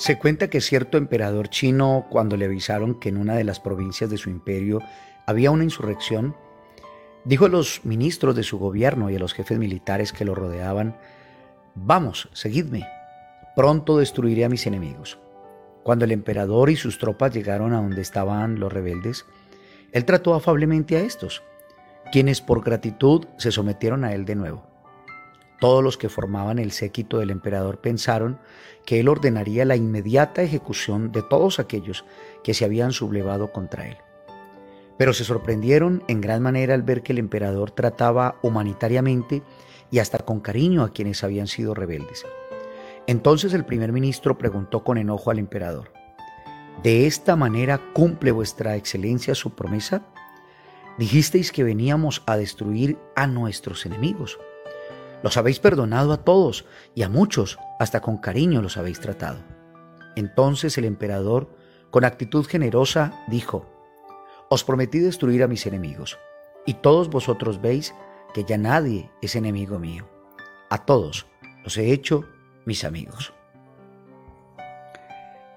Se cuenta que cierto emperador chino, cuando le avisaron que en una de las provincias de su imperio había una insurrección, dijo a los ministros de su gobierno y a los jefes militares que lo rodeaban, Vamos, seguidme, pronto destruiré a mis enemigos. Cuando el emperador y sus tropas llegaron a donde estaban los rebeldes, él trató afablemente a estos, quienes por gratitud se sometieron a él de nuevo. Todos los que formaban el séquito del emperador pensaron que él ordenaría la inmediata ejecución de todos aquellos que se habían sublevado contra él. Pero se sorprendieron en gran manera al ver que el emperador trataba humanitariamente y hasta con cariño a quienes habían sido rebeldes. Entonces el primer ministro preguntó con enojo al emperador, ¿De esta manera cumple vuestra excelencia su promesa? Dijisteis que veníamos a destruir a nuestros enemigos. Los habéis perdonado a todos y a muchos, hasta con cariño los habéis tratado. Entonces el emperador, con actitud generosa, dijo, Os prometí destruir a mis enemigos, y todos vosotros veis que ya nadie es enemigo mío. A todos los he hecho mis amigos.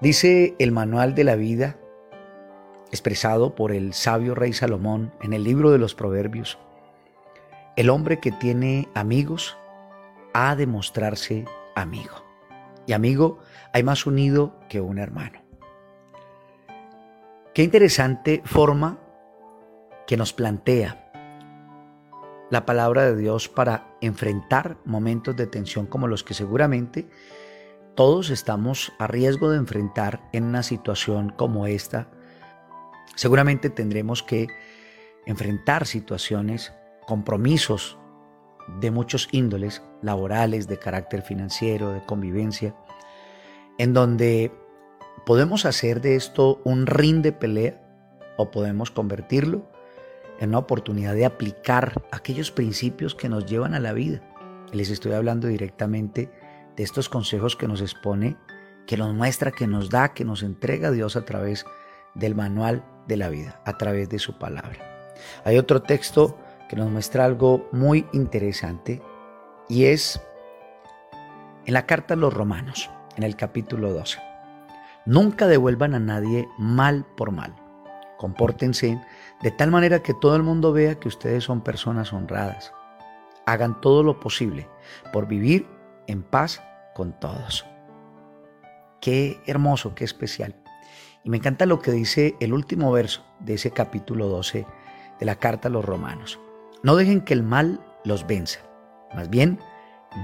Dice el manual de la vida, expresado por el sabio rey Salomón en el libro de los Proverbios, el hombre que tiene amigos ha de mostrarse amigo. Y amigo hay más unido que un hermano. Qué interesante forma que nos plantea la palabra de Dios para enfrentar momentos de tensión como los que seguramente todos estamos a riesgo de enfrentar en una situación como esta. Seguramente tendremos que enfrentar situaciones compromisos de muchos índoles, laborales, de carácter financiero, de convivencia, en donde podemos hacer de esto un ring de pelea o podemos convertirlo en una oportunidad de aplicar aquellos principios que nos llevan a la vida. Les estoy hablando directamente de estos consejos que nos expone, que nos muestra, que nos da, que nos entrega Dios a través del manual de la vida, a través de su palabra. Hay otro texto que nos muestra algo muy interesante y es en la carta a los romanos, en el capítulo 12. Nunca devuelvan a nadie mal por mal. Compórtense de tal manera que todo el mundo vea que ustedes son personas honradas. Hagan todo lo posible por vivir en paz con todos. Qué hermoso, qué especial. Y me encanta lo que dice el último verso de ese capítulo 12 de la carta a los romanos. No dejen que el mal los venza. Más bien,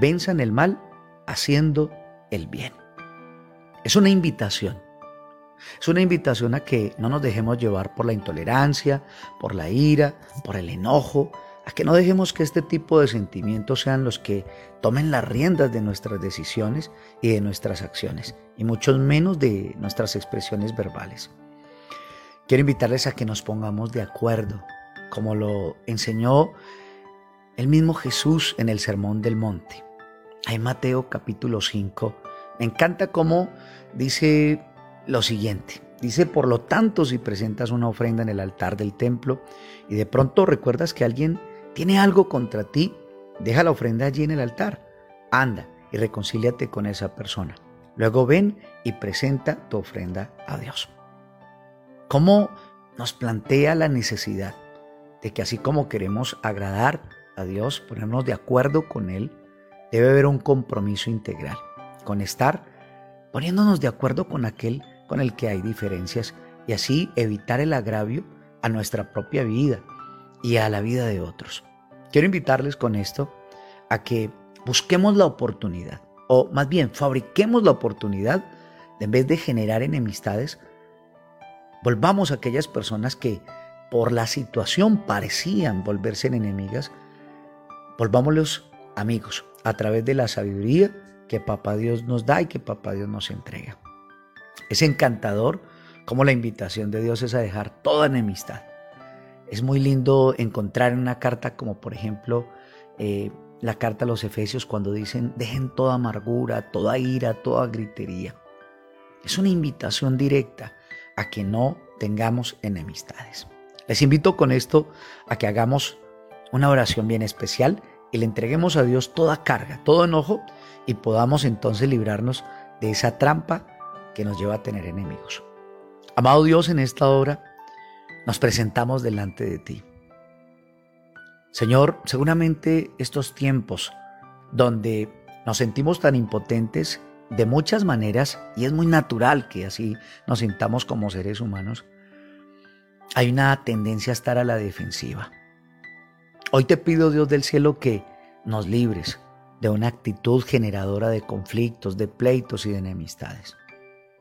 venzan el mal haciendo el bien. Es una invitación. Es una invitación a que no nos dejemos llevar por la intolerancia, por la ira, por el enojo, a que no dejemos que este tipo de sentimientos sean los que tomen las riendas de nuestras decisiones y de nuestras acciones, y mucho menos de nuestras expresiones verbales. Quiero invitarles a que nos pongamos de acuerdo como lo enseñó el mismo Jesús en el Sermón del Monte. En Mateo capítulo 5, me encanta cómo dice lo siguiente. Dice, por lo tanto, si presentas una ofrenda en el altar del templo y de pronto recuerdas que alguien tiene algo contra ti, deja la ofrenda allí en el altar. Anda y reconcíliate con esa persona. Luego ven y presenta tu ofrenda a Dios. ¿Cómo nos plantea la necesidad de que así como queremos agradar a Dios, ponernos de acuerdo con Él, debe haber un compromiso integral, con estar poniéndonos de acuerdo con aquel con el que hay diferencias y así evitar el agravio a nuestra propia vida y a la vida de otros. Quiero invitarles con esto a que busquemos la oportunidad, o más bien fabriquemos la oportunidad de en vez de generar enemistades, volvamos a aquellas personas que por la situación parecían volverse enemigas, volvámoslos amigos a través de la sabiduría que Papá Dios nos da y que Papá Dios nos entrega. Es encantador como la invitación de Dios es a dejar toda enemistad. Es muy lindo encontrar en una carta como por ejemplo eh, la carta a los Efesios cuando dicen dejen toda amargura, toda ira, toda gritería. Es una invitación directa a que no tengamos enemistades. Les invito con esto a que hagamos una oración bien especial y le entreguemos a Dios toda carga, todo enojo y podamos entonces librarnos de esa trampa que nos lleva a tener enemigos. Amado Dios, en esta hora nos presentamos delante de ti. Señor, seguramente estos tiempos donde nos sentimos tan impotentes de muchas maneras, y es muy natural que así nos sintamos como seres humanos, hay una tendencia a estar a la defensiva. Hoy te pido, Dios del cielo, que nos libres de una actitud generadora de conflictos, de pleitos y de enemistades.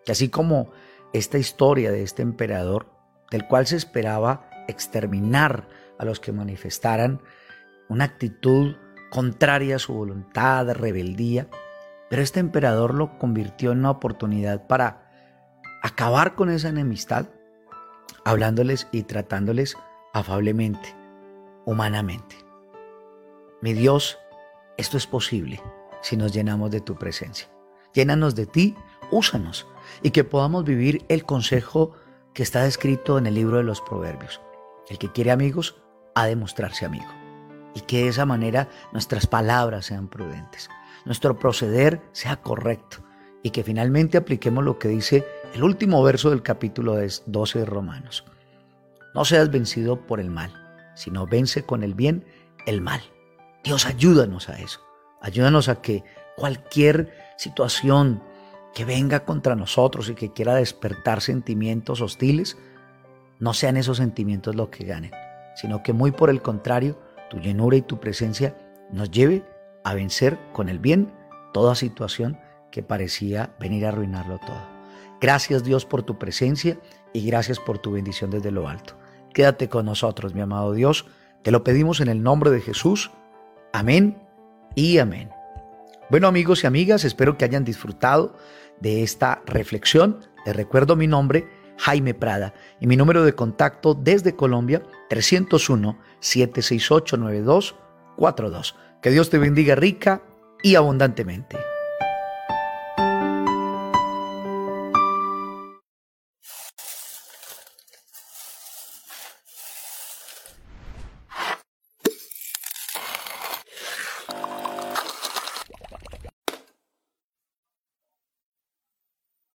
Que así como esta historia de este emperador, del cual se esperaba exterminar a los que manifestaran una actitud contraria a su voluntad, rebeldía, pero este emperador lo convirtió en una oportunidad para acabar con esa enemistad, hablándoles y tratándoles afablemente, humanamente. Mi Dios, esto es posible si nos llenamos de tu presencia. Llénanos de ti, úsanos y que podamos vivir el consejo que está escrito en el libro de los Proverbios. El que quiere amigos ha de mostrarse amigo. Y que de esa manera nuestras palabras sean prudentes nuestro proceder sea correcto y que finalmente apliquemos lo que dice el último verso del capítulo 12 de Romanos. No seas vencido por el mal, sino vence con el bien el mal. Dios, ayúdanos a eso. Ayúdanos a que cualquier situación que venga contra nosotros y que quiera despertar sentimientos hostiles, no sean esos sentimientos los que ganen, sino que muy por el contrario, tu llenura y tu presencia nos lleve a vencer con el bien toda situación que parecía venir a arruinarlo todo. Gracias Dios por tu presencia y gracias por tu bendición desde lo alto. Quédate con nosotros, mi amado Dios. Te lo pedimos en el nombre de Jesús. Amén y amén. Bueno amigos y amigas, espero que hayan disfrutado de esta reflexión. Les recuerdo mi nombre, Jaime Prada, y mi número de contacto desde Colombia, 301-768-9242. Que Dios te bendiga rica y abundantemente.